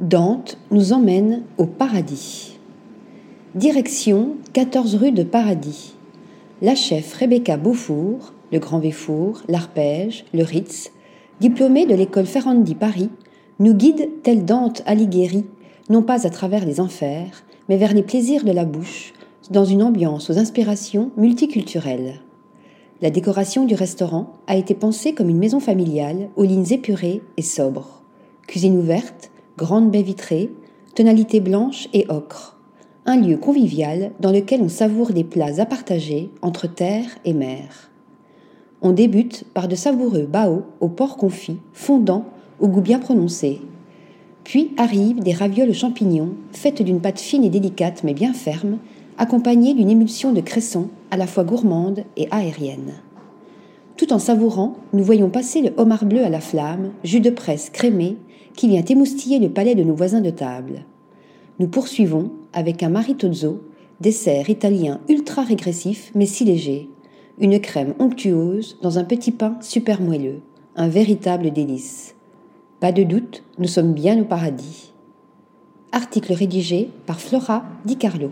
Dante nous emmène au paradis. Direction 14 rue de Paradis. La chef Rebecca Beaufour, le Grand Véfour, l'Arpège, le Ritz, diplômée de l'école Ferrandi Paris, nous guide tel Dante Alighieri, non pas à travers les enfers, mais vers les plaisirs de la bouche, dans une ambiance aux inspirations multiculturelles. La décoration du restaurant a été pensée comme une maison familiale aux lignes épurées et sobres. Cuisine ouverte, grande baie vitrée, tonalité blanche et ocre. Un lieu convivial dans lequel on savoure des plats à partager entre terre et mer. On débute par de savoureux bao au porc confit, fondant, au goût bien prononcé. Puis arrivent des ravioles champignons, faites d'une pâte fine et délicate mais bien ferme, accompagnée d'une émulsion de cresson à la fois gourmande et aérienne. Tout en savourant, nous voyons passer le homard bleu à la flamme, jus de presse crémé, qui vient émoustiller le palais de nos voisins de table. Nous poursuivons avec un maritozzo, dessert italien ultra régressif mais si léger, une crème onctueuse dans un petit pain super moelleux, un véritable délice. Pas de doute, nous sommes bien au paradis. Article rédigé par Flora Di Carlo.